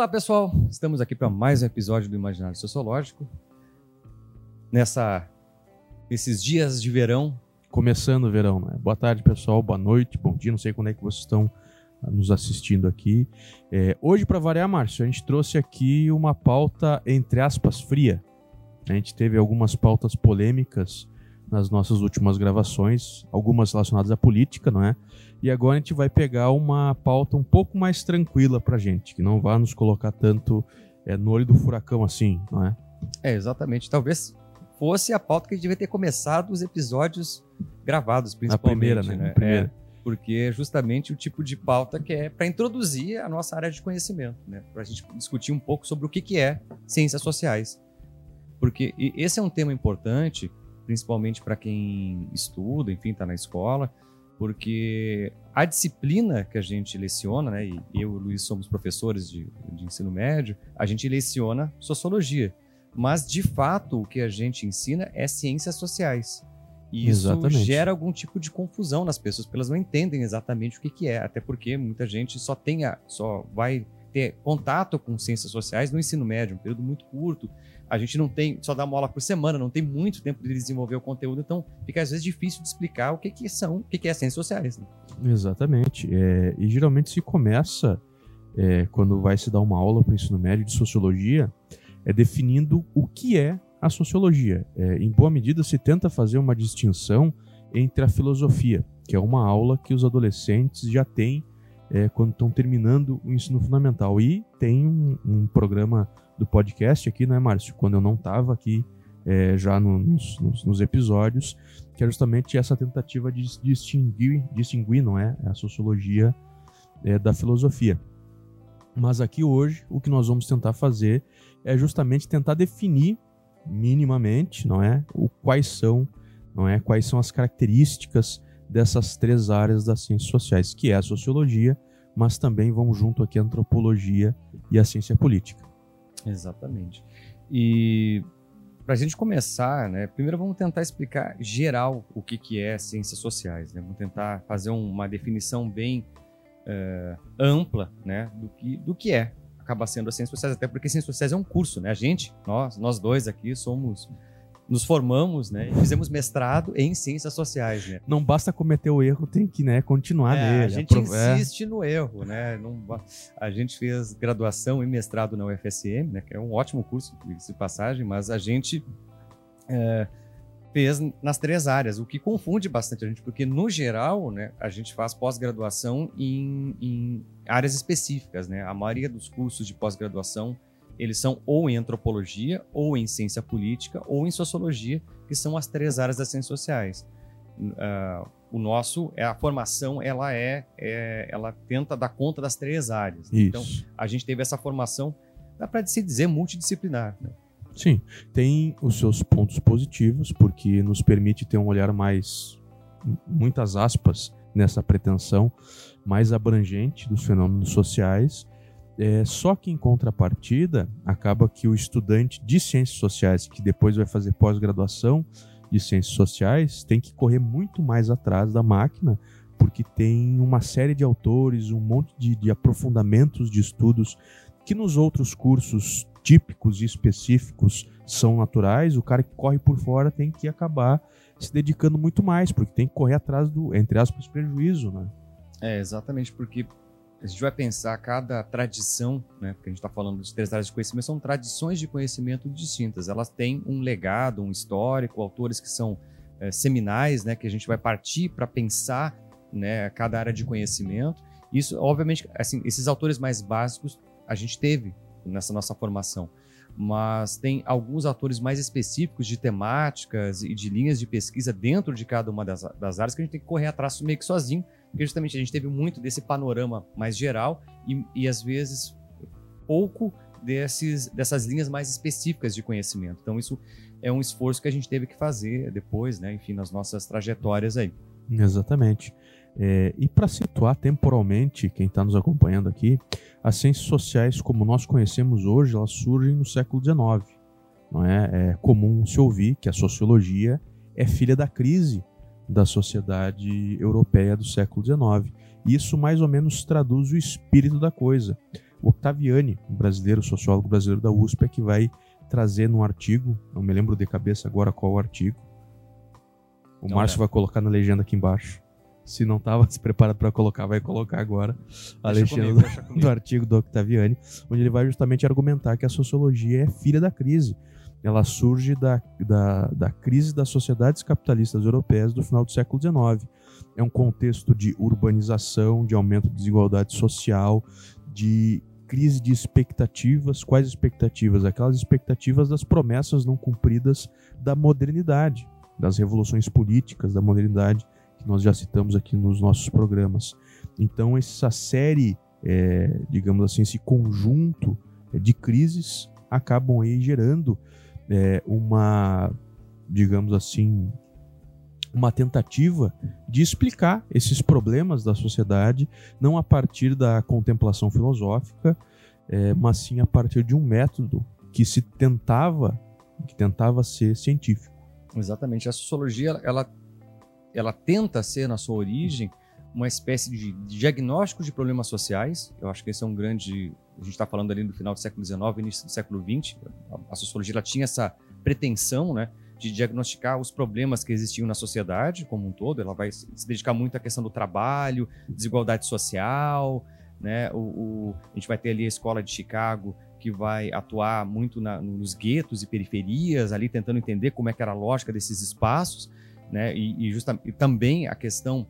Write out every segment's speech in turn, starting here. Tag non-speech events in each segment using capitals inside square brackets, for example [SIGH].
Olá, pessoal. Estamos aqui para mais um episódio do Imaginário Sociológico. Nessa, nesses dias de verão. Começando o verão, né? Boa tarde, pessoal. Boa noite, bom dia. Não sei quando é que vocês estão ah, nos assistindo aqui. É, hoje, para variar, Márcio, a gente trouxe aqui uma pauta, entre aspas, fria. A gente teve algumas pautas polêmicas nas nossas últimas gravações, algumas relacionadas à política, não é? E agora a gente vai pegar uma pauta um pouco mais tranquila pra gente, que não vai nos colocar tanto é, no olho do furacão assim, não é? É, exatamente. Talvez fosse a pauta que a gente devia ter começado os episódios gravados, principalmente. A primeira, né? né? Primeira. É, porque é justamente o tipo de pauta que é para introduzir a nossa área de conhecimento, né? Para a gente discutir um pouco sobre o que, que é ciências sociais. Porque esse é um tema importante principalmente para quem estuda, enfim, está na escola, porque a disciplina que a gente leciona, né, e eu e o Luiz somos professores de, de ensino médio, a gente leciona sociologia. Mas, de fato, o que a gente ensina é ciências sociais. E isso exatamente. gera algum tipo de confusão nas pessoas, porque elas não entendem exatamente o que, que é. Até porque muita gente só tem a, só vai ter contato com ciências sociais no ensino médio, um período muito curto a gente não tem, só dá uma aula por semana, não tem muito tempo de desenvolver o conteúdo, então fica às vezes difícil de explicar o que, que são, o que, que é ciências sociais. Né? Exatamente. É, e geralmente se começa, é, quando vai se dar uma aula para o ensino médio de sociologia, é definindo o que é a sociologia. É, em boa medida se tenta fazer uma distinção entre a filosofia, que é uma aula que os adolescentes já têm é, quando estão terminando o ensino fundamental. E tem um, um programa do podcast aqui, não é, Márcio? Quando eu não estava aqui é, já no, nos, nos, nos, episódios, que é justamente essa tentativa de distinguir, distinguir não é, a sociologia é, da filosofia. Mas aqui hoje o que nós vamos tentar fazer é justamente tentar definir minimamente, não é, o quais são, não é, quais são as características dessas três áreas das ciências sociais, que é a sociologia, mas também vão junto aqui a antropologia e a ciência política. Exatamente. E para a gente começar, né, primeiro vamos tentar explicar geral o que, que é ciências sociais. Né? Vamos tentar fazer uma definição bem uh, ampla né, do, que, do que é acaba sendo as ciências sociais, até porque ciências sociais é um curso, né? A gente, nós, nós dois aqui somos nos formamos, né? Fizemos mestrado em ciências sociais, né? Não basta cometer o erro, tem que, né, continuar é, nele. A gente insiste no erro, né? Não, a gente fez graduação e mestrado na UFSM, né? Que é um ótimo curso de passagem, mas a gente é, fez nas três áreas, o que confunde bastante a gente, porque no geral, né, a gente faz pós-graduação em, em áreas específicas, né? A maioria dos cursos de pós-graduação eles são ou em antropologia, ou em ciência política, ou em sociologia, que são as três áreas das ciências sociais. Uh, o nosso, é a formação, ela é, é, ela tenta dar conta das três áreas. Isso. Então, a gente teve essa formação, dá para se dizer multidisciplinar. Né? Sim, tem os seus pontos positivos, porque nos permite ter um olhar mais, muitas aspas, nessa pretensão mais abrangente dos fenômenos sociais é, só que em contrapartida, acaba que o estudante de ciências sociais, que depois vai fazer pós-graduação de ciências sociais, tem que correr muito mais atrás da máquina, porque tem uma série de autores, um monte de, de aprofundamentos de estudos que nos outros cursos típicos e específicos são naturais. O cara que corre por fora tem que acabar se dedicando muito mais, porque tem que correr atrás do, entre aspas, prejuízo, né? É, exatamente, porque a gente vai pensar cada tradição, né, porque a gente está falando de três áreas de conhecimento, são tradições de conhecimento distintas. Elas têm um legado, um histórico, autores que são é, seminais, né, que a gente vai partir para pensar né, cada área de conhecimento. Isso, obviamente, assim, esses autores mais básicos a gente teve nessa nossa formação, mas tem alguns autores mais específicos de temáticas e de linhas de pesquisa dentro de cada uma das, das áreas que a gente tem que correr atrás meio que sozinho porque justamente a gente teve muito desse panorama mais geral e, e às vezes pouco desses, dessas linhas mais específicas de conhecimento. Então isso é um esforço que a gente teve que fazer depois, né? Enfim, nas nossas trajetórias aí. Exatamente. É, e para situar temporalmente quem está nos acompanhando aqui, as ciências sociais, como nós conhecemos hoje, elas surgem no século XIX. Não é? é comum se ouvir que a sociologia é filha da crise da sociedade europeia do século XIX. Isso mais ou menos traduz o espírito da coisa, O Octaviani, brasileiro, sociólogo brasileiro da USP, é que vai trazer num artigo, não me lembro de cabeça agora qual o artigo. O não Márcio é. vai colocar na legenda aqui embaixo. Se não estava [LAUGHS] se preparado para colocar, vai colocar agora a deixa legenda comigo, do, do artigo do Octaviani, onde ele vai justamente argumentar que a sociologia é filha da crise. Ela surge da, da, da crise das sociedades capitalistas europeias do final do século XIX. É um contexto de urbanização, de aumento de desigualdade social, de crise de expectativas. Quais expectativas? Aquelas expectativas das promessas não cumpridas da modernidade, das revoluções políticas da modernidade, que nós já citamos aqui nos nossos programas. Então, essa série, é, digamos assim, esse conjunto de crises acabam aí gerando é, uma, digamos assim, uma tentativa de explicar esses problemas da sociedade, não a partir da contemplação filosófica, é, mas sim a partir de um método que se tentava, que tentava ser científico. Exatamente. A sociologia, ela, ela tenta ser, na sua origem, uma espécie de diagnóstico de problemas sociais. Eu acho que esse é um grande. A gente está falando ali no final do século XIX, início do século XX. A sociologia ela tinha essa pretensão, né? de diagnosticar os problemas que existiam na sociedade como um todo. Ela vai se dedicar muito à questão do trabalho, desigualdade social, né? O, o a gente vai ter ali a escola de Chicago que vai atuar muito na, nos guetos e periferias, ali tentando entender como é que era a lógica desses espaços, né? E, e, e também a questão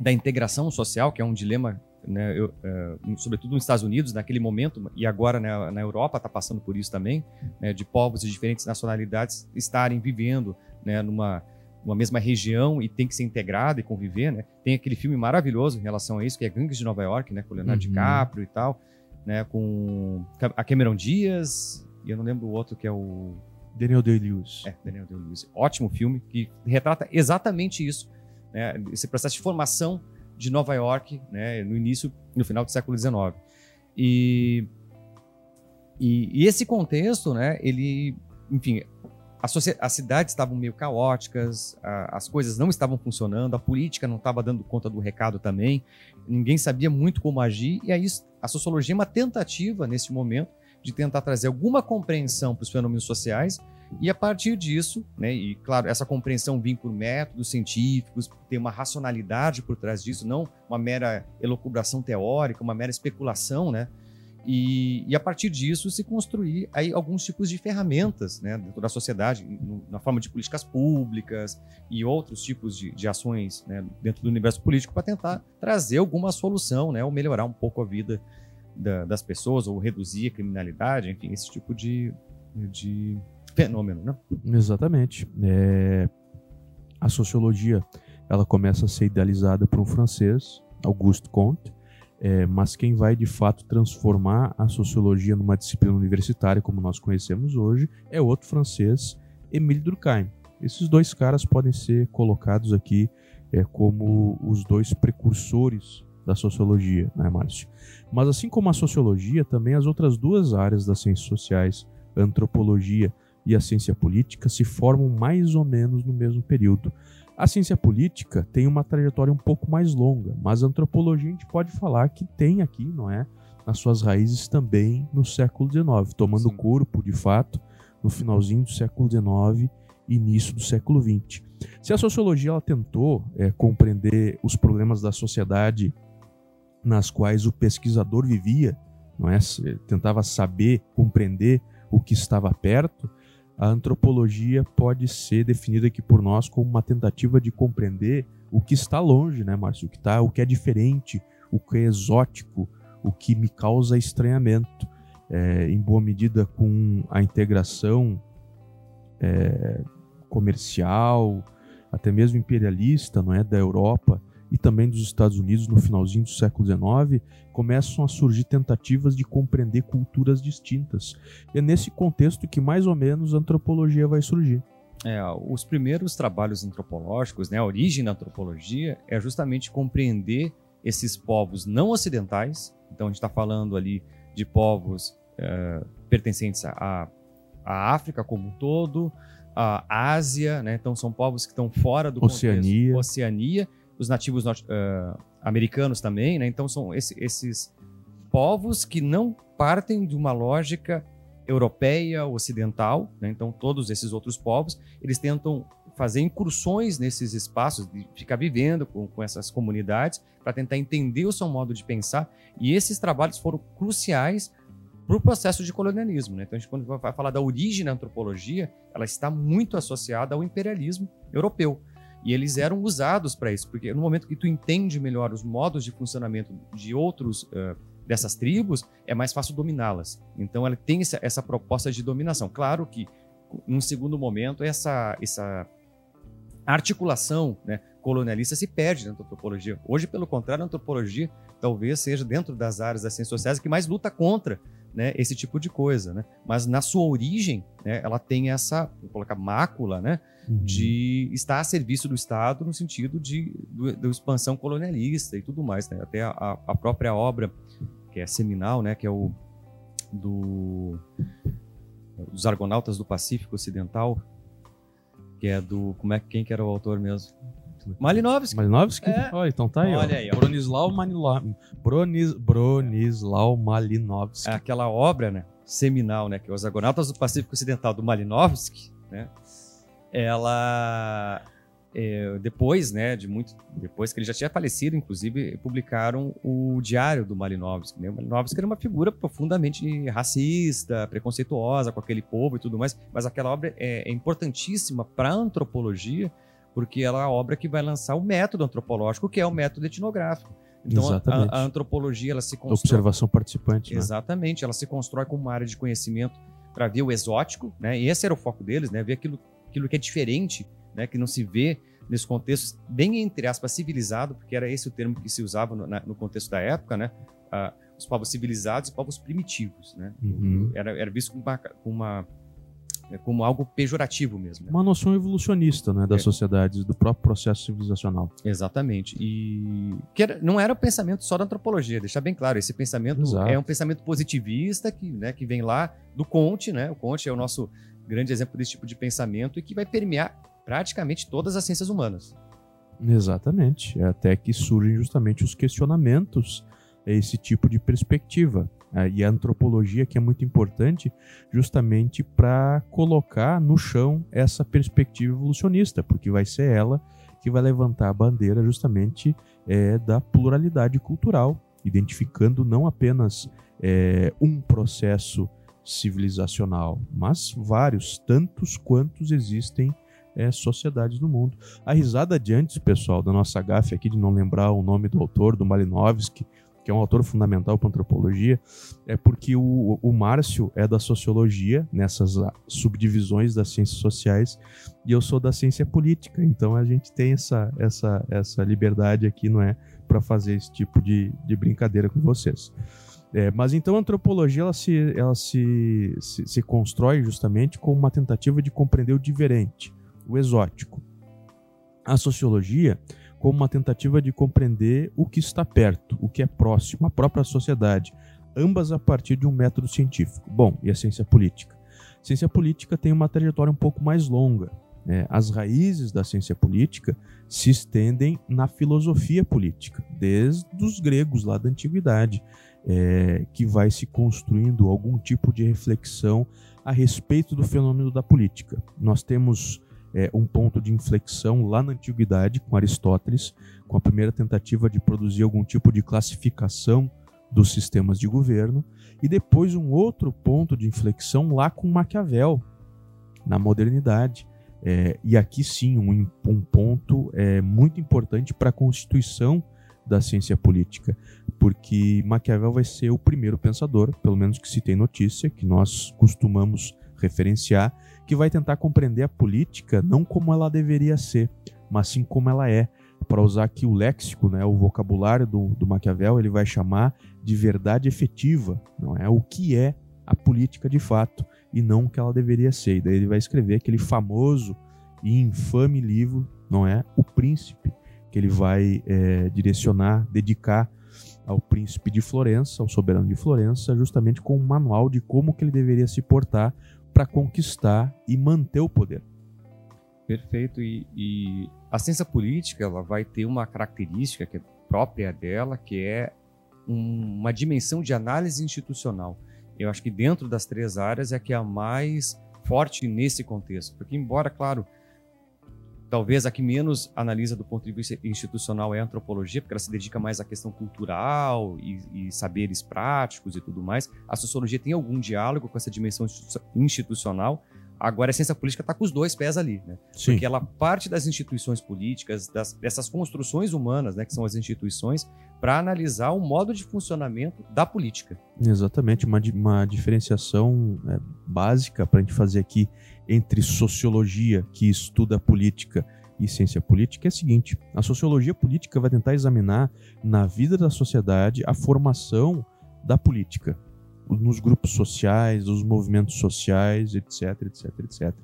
da integração social, que é um dilema né, eu, uh, sobretudo nos Estados Unidos, naquele momento, e agora né, na Europa está passando por isso também, né, de povos de diferentes nacionalidades estarem vivendo né, numa uma mesma região e tem que ser integrado e conviver, né? Tem aquele filme maravilhoso em relação a isso, que é Gangues de Nova York, né? Com Leonardo uhum. DiCaprio e tal, né? Com a Cameron Diaz e eu não lembro o outro que é o... Daniel Day-Lewis. É, Daniel Day-Lewis. Ótimo filme que retrata exatamente isso, né? Esse processo de formação de Nova York, né, no início, no final do século XIX. E, e, e esse contexto, né, ele, enfim, as cidades estavam meio caóticas, a, as coisas não estavam funcionando, a política não estava dando conta do recado também, ninguém sabia muito como agir, e aí a sociologia é uma tentativa, nesse momento, de tentar trazer alguma compreensão para os fenômenos sociais e a partir disso, né, e claro, essa compreensão vem por métodos científicos, tem uma racionalidade por trás disso, não uma mera elucubração teórica, uma mera especulação, né? E, e, a partir disso se construir aí alguns tipos de ferramentas né, dentro da sociedade, na forma de políticas públicas e outros tipos de, de ações né, dentro do universo político para tentar trazer alguma solução, né, ou melhorar um pouco a vida da, das pessoas, ou reduzir a criminalidade, enfim, esse tipo de, de fenômeno, né? Exatamente. É... A sociologia ela começa a ser idealizada por um francês, Auguste Comte, é, mas quem vai de fato transformar a sociologia numa disciplina universitária como nós conhecemos hoje é outro francês, Émile Durkheim. Esses dois caras podem ser colocados aqui é, como os dois precursores da sociologia, né, Márcio? Mas assim como a sociologia, também as outras duas áreas das ciências sociais, antropologia e a ciência política se formam mais ou menos no mesmo período. A ciência política tem uma trajetória um pouco mais longa, mas a antropologia a gente pode falar que tem aqui, não é? As suas raízes também no século XIX, tomando Sim. corpo, de fato, no finalzinho do século XIX e início do século XX. Se a sociologia ela tentou é, compreender os problemas da sociedade nas quais o pesquisador vivia, não é? Tentava saber, compreender o que estava perto, a antropologia pode ser definida aqui por nós como uma tentativa de compreender o que está longe, né, Márcio? O que, tá, o que é diferente, o que é exótico, o que me causa estranhamento. É, em boa medida com a integração é, comercial, até mesmo imperialista, não é, da Europa e também dos Estados Unidos no finalzinho do século XIX, começam a surgir tentativas de compreender culturas distintas. E é nesse contexto que mais ou menos a antropologia vai surgir. É, os primeiros trabalhos antropológicos, né, a origem da antropologia é justamente compreender esses povos não ocidentais. Então a gente está falando ali de povos é, pertencentes à, à África como um todo, à Ásia, né? então são povos que estão fora do Oceania. contexto Oceania os nativos norte, uh, americanos também, né? Então são esse, esses povos que não partem de uma lógica europeia, ocidental, né? então todos esses outros povos, eles tentam fazer incursões nesses espaços, de ficar vivendo com, com essas comunidades, para tentar entender o seu modo de pensar, e esses trabalhos foram cruciais para o processo de colonialismo. Né? Então, a gente, quando vai falar da origem da antropologia, ela está muito associada ao imperialismo europeu. E eles eram usados para isso, porque no momento que tu entende melhor os modos de funcionamento de outros uh, dessas tribos, é mais fácil dominá-las. Então ela tem essa, essa, proposta de dominação. Claro que, num segundo momento, essa, essa articulação né, colonialista se perde da antropologia. Hoje, pelo contrário, a antropologia talvez seja, dentro das áreas das ciências sociais, que mais luta contra né, esse tipo de coisa, né? Mas na sua origem, né, ela tem essa, vou colocar mácula, né, uhum. de estar a serviço do Estado no sentido de da expansão colonialista e tudo mais, né? Até a, a, própria obra que é seminal, né, que é o do dos Argonautas do Pacífico Ocidental, que é do como é quem que era o autor mesmo? Malinovski. Malinovski? É. Oh, então tá aí. Olha ó. aí. Ó. Bronislau, Manila... Bronis... Bronislau Malinovski. É aquela obra, né? Seminal, né? Que é Os Argonautas do Pacífico Ocidental do Malinovski, né? Ela é, depois, né, de muito depois que ele já tinha falecido, inclusive publicaram o diário do Malinovski. Né? O Malinovski era uma figura profundamente racista, preconceituosa com aquele povo e tudo mais, mas aquela obra é, é importantíssima para a antropologia porque ela é a obra que vai lançar o método antropológico, que é o método etnográfico. Então, a, a, antropologia ela se constrói. Observação participante. Né? Exatamente, ela se constrói como uma área de conhecimento para ver o exótico, né? E esse era o foco deles, né? Ver aquilo, aquilo que é diferente, né? Que não se vê nesse contexto bem entre aspas civilizado, porque era esse o termo que se usava no, na, no contexto da época, né? Ah, os povos civilizados e povos primitivos, né? Uhum. Era, era visto com uma, com uma é como algo pejorativo mesmo. Né? Uma noção evolucionista né, das é. sociedades, do próprio processo civilizacional. Exatamente. E que era, não era o pensamento só da antropologia, deixar bem claro. Esse pensamento Exato. é um pensamento positivista que, né, que vem lá do Conte, né? O Conte é o nosso grande exemplo desse tipo de pensamento e que vai permear praticamente todas as ciências humanas. Exatamente. É até que surgem justamente os questionamentos esse tipo de perspectiva. É, e a antropologia que é muito importante justamente para colocar no chão essa perspectiva evolucionista, porque vai ser ela que vai levantar a bandeira justamente é, da pluralidade cultural, identificando não apenas é, um processo civilizacional, mas vários, tantos quantos existem é, sociedades no mundo. A risada de antes, pessoal, da nossa gafe aqui de não lembrar o nome do autor, do Malinowski, que é um autor fundamental para antropologia, é porque o, o Márcio é da sociologia, nessas subdivisões das ciências sociais, e eu sou da ciência política. Então a gente tem essa, essa, essa liberdade aqui, não é? Para fazer esse tipo de, de brincadeira com vocês. É, mas então a antropologia ela, se, ela se, se, se constrói justamente como uma tentativa de compreender o diferente, o exótico. A sociologia como uma tentativa de compreender o que está perto, o que é próximo, a própria sociedade, ambas a partir de um método científico. Bom, e a ciência política? A ciência política tem uma trajetória um pouco mais longa. Né? As raízes da ciência política se estendem na filosofia política, desde os gregos lá da antiguidade, é, que vai se construindo algum tipo de reflexão a respeito do fenômeno da política. Nós temos é, um ponto de inflexão lá na antiguidade com Aristóteles, com a primeira tentativa de produzir algum tipo de classificação dos sistemas de governo, e depois um outro ponto de inflexão lá com Maquiavel, na modernidade. É, e aqui sim, um, um ponto é, muito importante para a constituição da ciência política, porque Maquiavel vai ser o primeiro pensador, pelo menos que se tem notícia, que nós costumamos referenciar, que vai tentar compreender a política não como ela deveria ser, mas sim como ela é. Para usar aqui o léxico, né, o vocabulário do, do Maquiavel, ele vai chamar de verdade efetiva, não é o que é a política de fato e não o que ela deveria ser. E daí ele vai escrever aquele famoso e infame livro, não é? O Príncipe, que ele vai é, direcionar, dedicar ao príncipe de Florença, ao soberano de Florença, justamente com um manual de como que ele deveria se portar para conquistar e manter o poder. Perfeito. E, e, a ciência política ela vai ter uma característica que é própria dela, que é um, uma dimensão de análise institucional. Eu acho que dentro das três áreas é que é a mais forte nesse contexto, porque embora, claro, talvez a que menos analisa do ponto de vista institucional é a antropologia, porque ela se dedica mais à questão cultural e, e saberes práticos e tudo mais. A sociologia tem algum diálogo com essa dimensão institucional, Agora, a ciência política está com os dois pés ali, né? Sim. Porque ela parte das instituições políticas, das, dessas construções humanas, né, que são as instituições, para analisar o modo de funcionamento da política. Exatamente, uma, uma diferenciação é, básica para a gente fazer aqui entre sociologia, que estuda política, e ciência política é a seguinte: a sociologia política vai tentar examinar na vida da sociedade a formação da política nos grupos sociais, nos movimentos sociais, etc, etc, etc.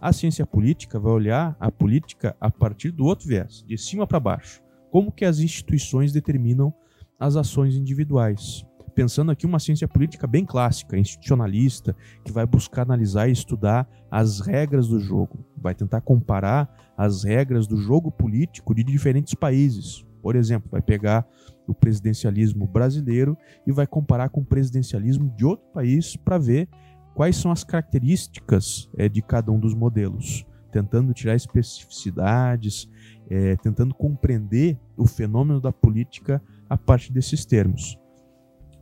A ciência política vai olhar a política a partir do outro viés, de cima para baixo. Como que as instituições determinam as ações individuais. Pensando aqui uma ciência política bem clássica, institucionalista, que vai buscar analisar e estudar as regras do jogo, vai tentar comparar as regras do jogo político de diferentes países. Por exemplo, vai pegar o presidencialismo brasileiro e vai comparar com o presidencialismo de outro país para ver quais são as características é, de cada um dos modelos, tentando tirar especificidades, é, tentando compreender o fenômeno da política a partir desses termos.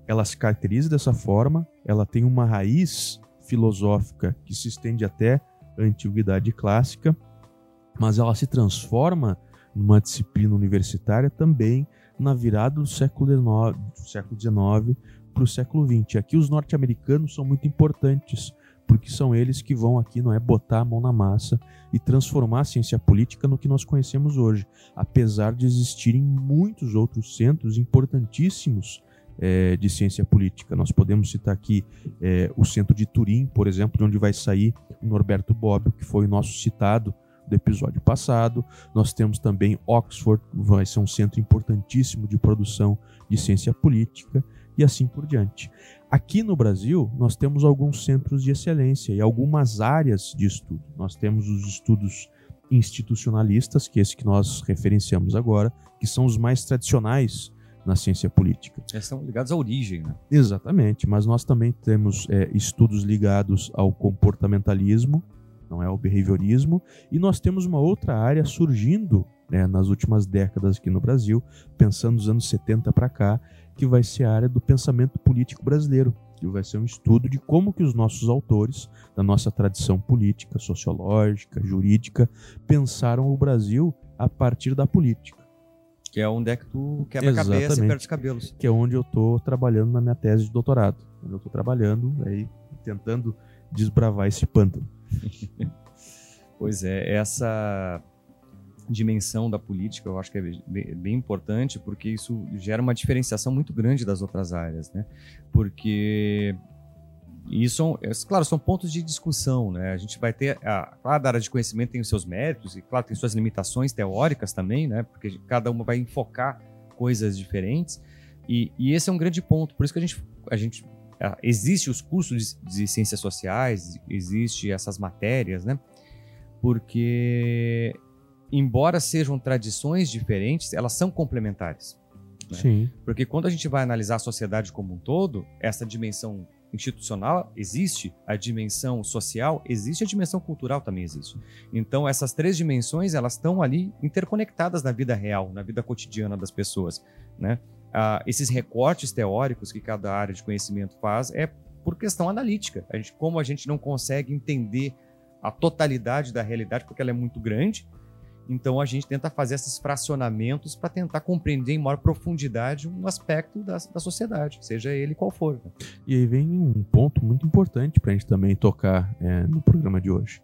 Ela se caracteriza dessa forma, ela tem uma raiz filosófica que se estende até a antiguidade clássica, mas ela se transforma numa disciplina universitária também na virada do século XIX, para o século XX. Aqui os norte-americanos são muito importantes, porque são eles que vão aqui, não é, botar a mão na massa e transformar a ciência política no que nós conhecemos hoje, apesar de existirem muitos outros centros importantíssimos é, de ciência política. Nós podemos citar aqui é, o centro de Turim, por exemplo, de onde vai sair o Norberto Bobbio, que foi o nosso citado do episódio passado. Nós temos também Oxford, vai ser um centro importantíssimo de produção de ciência política e assim por diante. Aqui no Brasil, nós temos alguns centros de excelência e algumas áreas de estudo. Nós temos os estudos institucionalistas, que é esse que nós referenciamos agora, que são os mais tradicionais na ciência política. Eles são ligados à origem, né? Exatamente, mas nós também temos é, estudos ligados ao comportamentalismo, não é o behaviorismo. E nós temos uma outra área surgindo né, nas últimas décadas aqui no Brasil, pensando nos anos 70 para cá, que vai ser a área do pensamento político brasileiro, que vai ser um estudo de como que os nossos autores, da nossa tradição política, sociológica, jurídica, pensaram o Brasil a partir da política. Que é onde é que tu quebra a cabeça e perde os cabelos. Que é onde eu estou trabalhando na minha tese de doutorado. Onde eu estou trabalhando, aí, tentando desbravar esse pântano. [LAUGHS] pois é, essa dimensão da política eu acho que é bem, bem, importante porque isso gera uma diferenciação muito grande das outras áreas, né? Porque isso, é, claro, são pontos de discussão, né? A gente vai ter, a, cada área de conhecimento tem os seus méritos e, claro, tem suas limitações teóricas também, né? Porque cada uma vai enfocar coisas diferentes e, e esse é um grande ponto. Por isso que a gente, a gente ah, existe os cursos de, de ciências sociais, existe essas matérias, né? Porque embora sejam tradições diferentes, elas são complementares. Né? Sim. Porque quando a gente vai analisar a sociedade como um todo, essa dimensão institucional existe, a dimensão social existe, a dimensão cultural também existe. Então essas três dimensões elas estão ali interconectadas na vida real, na vida cotidiana das pessoas, né? uh, esses recortes teóricos que cada área de conhecimento faz é por questão analítica. A gente, como a gente não consegue entender a totalidade da realidade, porque ela é muito grande, então a gente tenta fazer esses fracionamentos para tentar compreender em maior profundidade um aspecto da, da sociedade, seja ele qual for. E aí vem um ponto muito importante para a gente também tocar é, no programa de hoje,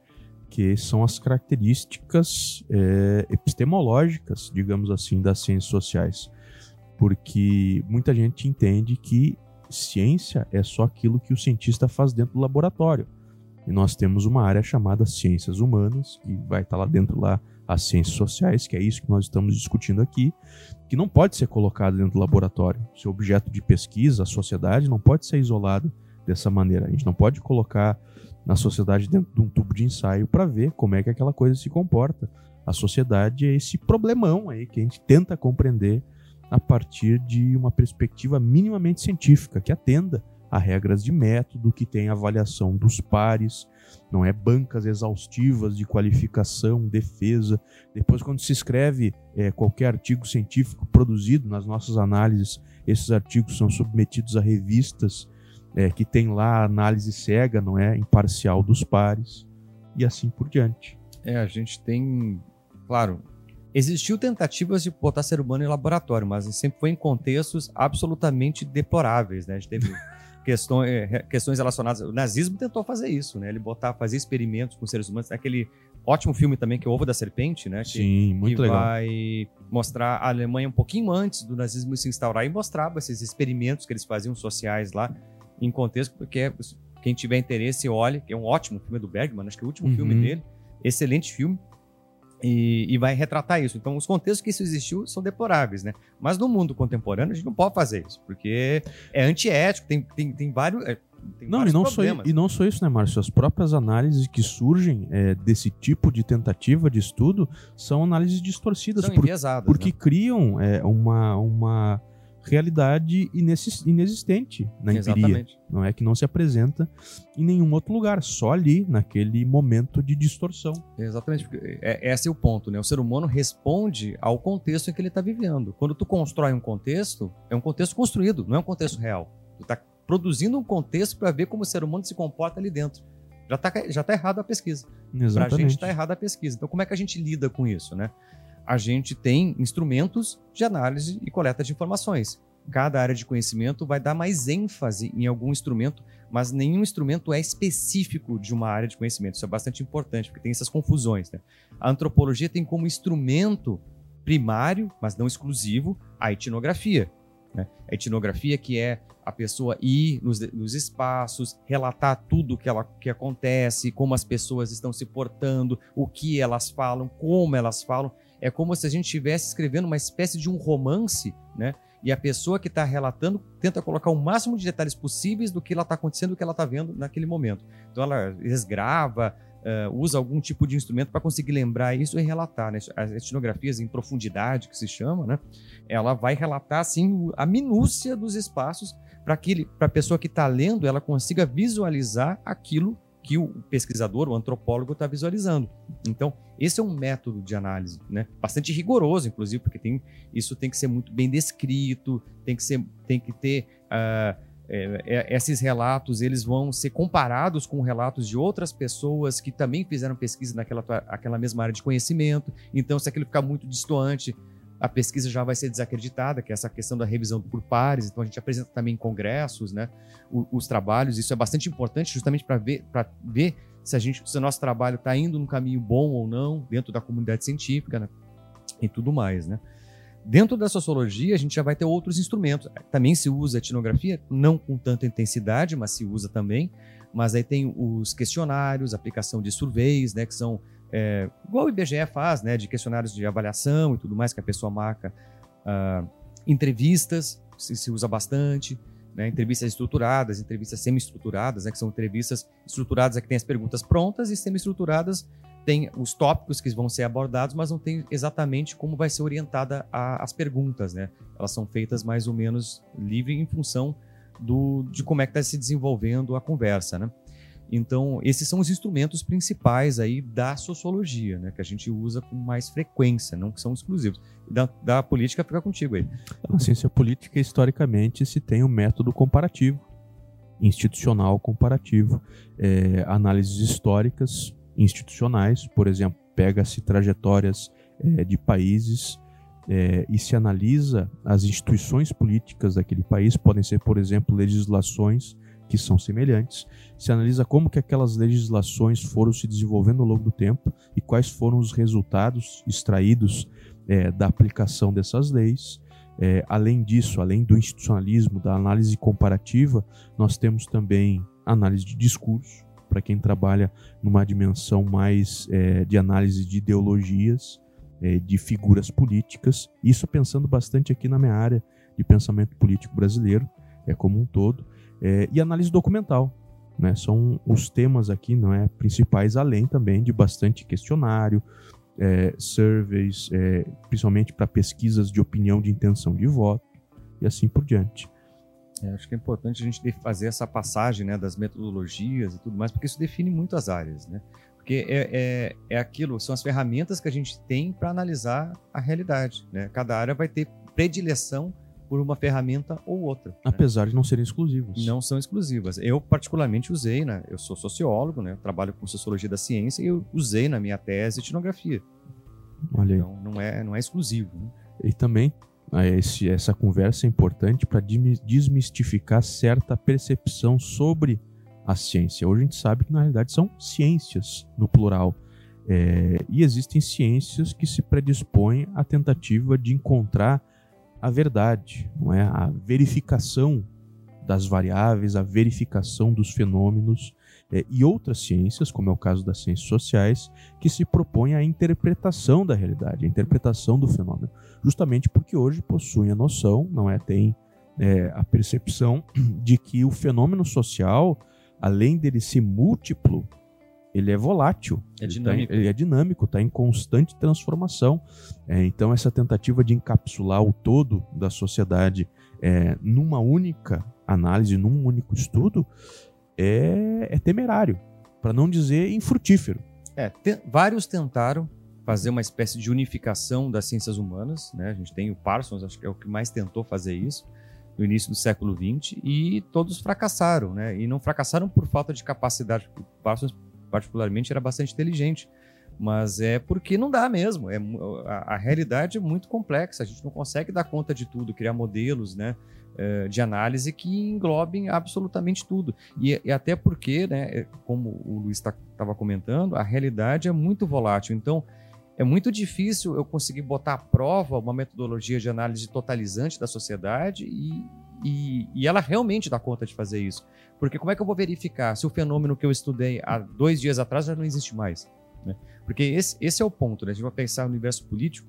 que são as características é, epistemológicas, digamos assim, das ciências sociais porque muita gente entende que ciência é só aquilo que o cientista faz dentro do laboratório. E nós temos uma área chamada ciências humanas, que vai estar lá dentro lá as ciências sociais, que é isso que nós estamos discutindo aqui, que não pode ser colocado dentro do laboratório. Seu objeto de pesquisa, a sociedade, não pode ser isolado dessa maneira. A gente não pode colocar na sociedade dentro de um tubo de ensaio para ver como é que aquela coisa se comporta. A sociedade é esse problemão aí que a gente tenta compreender a partir de uma perspectiva minimamente científica, que atenda a regras de método, que tem avaliação dos pares, não é bancas exaustivas de qualificação, defesa. Depois, quando se escreve é, qualquer artigo científico produzido nas nossas análises, esses artigos são submetidos a revistas é, que tem lá análise cega, não é, imparcial dos pares e assim por diante. É, a gente tem, claro, existiu tentativas de botar ser humano em laboratório, mas sempre foi em contextos absolutamente deploráveis, né? A gente teve questões, é, questões relacionadas. O nazismo tentou fazer isso, né? Ele botar, fazer experimentos com seres humanos. Aquele ótimo filme também que é o Ovo da Serpente, né? Que, Sim, muito que legal. vai mostrar a Alemanha um pouquinho antes do nazismo se instaurar e mostrava esses experimentos que eles faziam sociais lá em contexto, porque é, quem tiver interesse olhe, que é um ótimo filme do Bergman, acho que é o último Uhum. filme dele, excelente filme. E, e vai retratar isso. Então, os contextos que isso existiu são deploráveis, né? Mas no mundo contemporâneo, a gente não pode fazer isso, porque é antiético, tem, tem, tem vários. é, tem Não, e não, só, problemas. e não só isso, né, Márcio? As próprias análises que surgem é, desse tipo de tentativa de estudo são análises distorcidas, São por- porque né? criam é, uma, uma realidade inex- inexistente na empiria. Exatamente. Não é que não se apresenta em nenhum outro lugar, só ali, naquele momento de distorção. Exatamente, porque é, esse é o ponto, né? O ser humano responde ao contexto em que ele está vivendo. Quando tu constrói um contexto, é um contexto construído, não é um contexto real. Tu está produzindo um contexto para ver como o ser humano se comporta ali dentro. Já está já tá errado a pesquisa. Para a gente está errada a pesquisa. Então, como é que a gente lida com isso, né? A gente tem instrumentos de análise e coleta de informações. Cada área de conhecimento vai dar mais ênfase em algum instrumento, mas nenhum instrumento é específico de uma área de conhecimento. Isso é bastante importante, porque tem essas confusões. Né? A antropologia tem como instrumento primário, mas não exclusivo, a etnografia. Né? A etnografia que é a pessoa ir nos, nos espaços, relatar tudo que, ela, que acontece, como as pessoas estão se portando, o que elas falam, como elas falam. É como se a gente estivesse escrevendo uma espécie de um romance, né? E a pessoa que está relatando tenta colocar o máximo de detalhes possíveis do que ela está acontecendo, do que ela está vendo naquele momento. Então ela resgrava, uh, usa algum tipo de instrumento para conseguir lembrar isso e relatar. Né? As etnografias em profundidade, que se chama, né? ela vai relatar assim a minúcia dos espaços para a pessoa que está lendo ela consiga visualizar aquilo que o pesquisador, o antropólogo, está visualizando. Então, esse é um método de análise, né? Bastante rigoroso, inclusive, porque tem, isso tem que ser muito bem descrito, tem que, ser, tem que ter. Uh, é, esses relatos eles vão ser comparados com relatos de outras pessoas que também fizeram pesquisa naquela aquela mesma área de conhecimento. Então, se aquilo ficar muito distoante, a pesquisa já vai ser desacreditada, que é essa questão da revisão por pares. Então a gente apresenta também em congressos, né, os, os trabalhos. Isso é bastante importante, justamente para ver, para ver se a gente, se o nosso trabalho está indo num caminho bom ou não dentro da comunidade científica, né, e tudo mais, né. Dentro da sociologia, a gente já vai ter outros instrumentos. Também se usa etnografia, não com tanta intensidade, mas se usa também. Mas aí tem os questionários, aplicação de surveys, né, que são é, igual o IBGE faz, né, de questionários de avaliação e tudo mais que a pessoa marca, uh, entrevistas se, se, usa bastante, né, entrevistas estruturadas, entrevistas semi-estruturadas, né, que são entrevistas estruturadas é que tem as perguntas prontas e semi-estruturadas tem os tópicos que vão ser abordados, mas não tem exatamente como vai ser orientada a, as perguntas, né? Elas são feitas mais ou menos livre em função do, de como é que está se desenvolvendo a conversa, né? Então, esses são os instrumentos principais aí da sociologia, né? Que a gente usa com mais frequência, não que são exclusivos. Da, da política fica contigo aí. Na ciência política, historicamente, se tem o um método comparativo, institucional comparativo, é, análises históricas institucionais, por exemplo, pega-se trajetórias é, de países é, e se analisa as instituições políticas daquele país, podem ser, por exemplo, legislações que são semelhantes, se analisa como que aquelas legislações foram se desenvolvendo ao longo do tempo e quais foram os resultados extraídos é, da aplicação dessas leis. É, além disso, além do institucionalismo, da análise comparativa, nós temos também análise de discurso, para quem trabalha numa dimensão mais é, de análise de ideologias, é, de figuras políticas. Isso pensando bastante aqui na minha área de pensamento político brasileiro, é como um todo, é, e análise documental. Né? São os temas aqui não é principais, além também de bastante questionário, é, surveys, é, principalmente para pesquisas de opinião de intenção de voto e assim por diante. É, acho que é importante a gente fazer essa passagem né, das metodologias e tudo mais, porque isso define muito as áreas, né? Porque é, é, é aquilo, são as ferramentas que a gente tem para analisar a realidade, né? Cada área vai ter predileção por uma ferramenta ou outra. Né? Apesar né? de não serem exclusivas. Não são exclusivas. Eu, particularmente, usei, né? Eu sou sociólogo, né? Trabalho com sociologia da ciência e eu usei na minha tese etnografia. Olha aí. Então, não é, não é exclusivo. Né? E também esse, essa conversa é importante para desmistificar certa percepção sobre a ciência. Hoje a gente sabe que na realidade são ciências no plural. É, e existem ciências que se predispõem à tentativa de encontrar a verdade, não é? A verificação das variáveis, a verificação dos fenômenos é, e outras ciências, como é o caso das ciências sociais, que se propõem à interpretação da realidade, a interpretação do fenômeno, justamente porque hoje possuem a noção, não é, tem é, a percepção [CLEARS THROAT] de que o fenômeno social, além dele ser múltiplo, ele é volátil, é dinâmico, tá, ele é dinâmico, está em constante transformação. É, então essa tentativa de encapsular o todo da sociedade é, numa única análise, num único estudo, é, é temerário, para não dizer infrutífero. É, te, vários tentaram fazer uma espécie de unificação das ciências humanas, né? A gente tem o Parsons, acho que é o que mais tentou fazer isso no início do século XX e todos fracassaram, né? E não fracassaram por falta de capacidade. O Parsons particularmente era bastante inteligente, mas é porque não dá mesmo. É a, a realidade é muito complexa. A gente não consegue dar conta de tudo, criar modelos, né? Eh, de análise que englobem absolutamente tudo. E, e até porque, né, é, como o Luiz estava tá, comentando, a realidade é muito volátil. Então, é muito difícil eu conseguir botar à prova uma metodologia de análise totalizante da sociedade e, e, e, ela realmente dá conta de fazer isso. Porque como é que eu vou verificar se o fenômeno que eu estudei há dois dias atrás já não existe mais? Né? Porque esse, esse é o ponto, né? A gente vai pensar no universo político,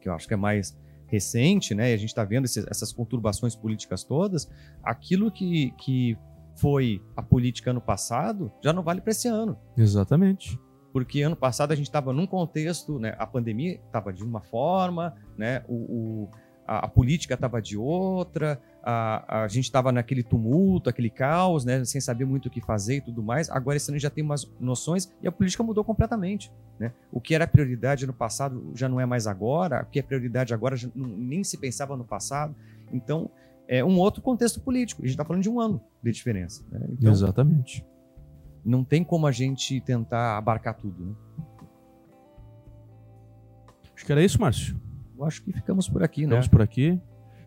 que eu acho que é mais recente, né, e a gente está vendo esses, essas conturbações políticas todas, aquilo que, que foi a política ano passado já não vale para esse ano. Exatamente. Porque ano passado a gente estava num contexto, né, a pandemia estava de uma forma, né, o, o a, a política estava de outra, a, a gente estava naquele tumulto, aquele caos, né, sem saber muito o que fazer e tudo mais. Agora esse ano já tem umas noções e a política mudou completamente. Né? O que era prioridade no passado já não é mais agora, o que é prioridade agora já não, nem se pensava no passado. Então, é um outro contexto político. A gente está falando de um ano de diferença. Né? Então, Exatamente. Não tem como a gente tentar abarcar tudo. Né? Acho que era isso, Márcio. Eu acho que ficamos por aqui, ficamos né? Ficamos por aqui.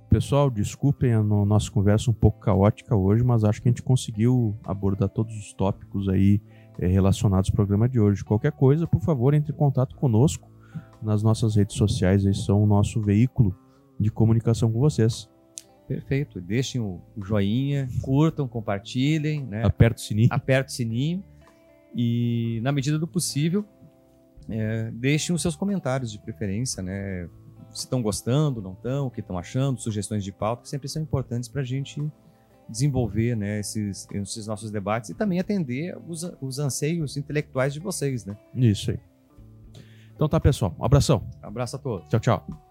Pessoal, desculpem a no, nossa conversa um pouco caótica hoje, mas acho que a gente conseguiu abordar todos os tópicos aí é, relacionados ao programa de hoje. Qualquer coisa, por favor, entre em contato conosco nas nossas redes sociais, eles são o nosso veículo de comunicação com vocês. Perfeito. Deixem o joinha, curtam, compartilhem. Né? Aperta o sininho. Aperta o sininho. E, na medida do possível, é, deixem os seus comentários de preferência, né? se estão gostando, não estão, o que estão achando, sugestões de pauta, que sempre são importantes para a gente desenvolver né, esses, esses, nossos debates e também atender os, os anseios intelectuais de vocês. Né? Isso aí. Então tá, pessoal. Um abração. Um abraço a todos. Tchau, tchau.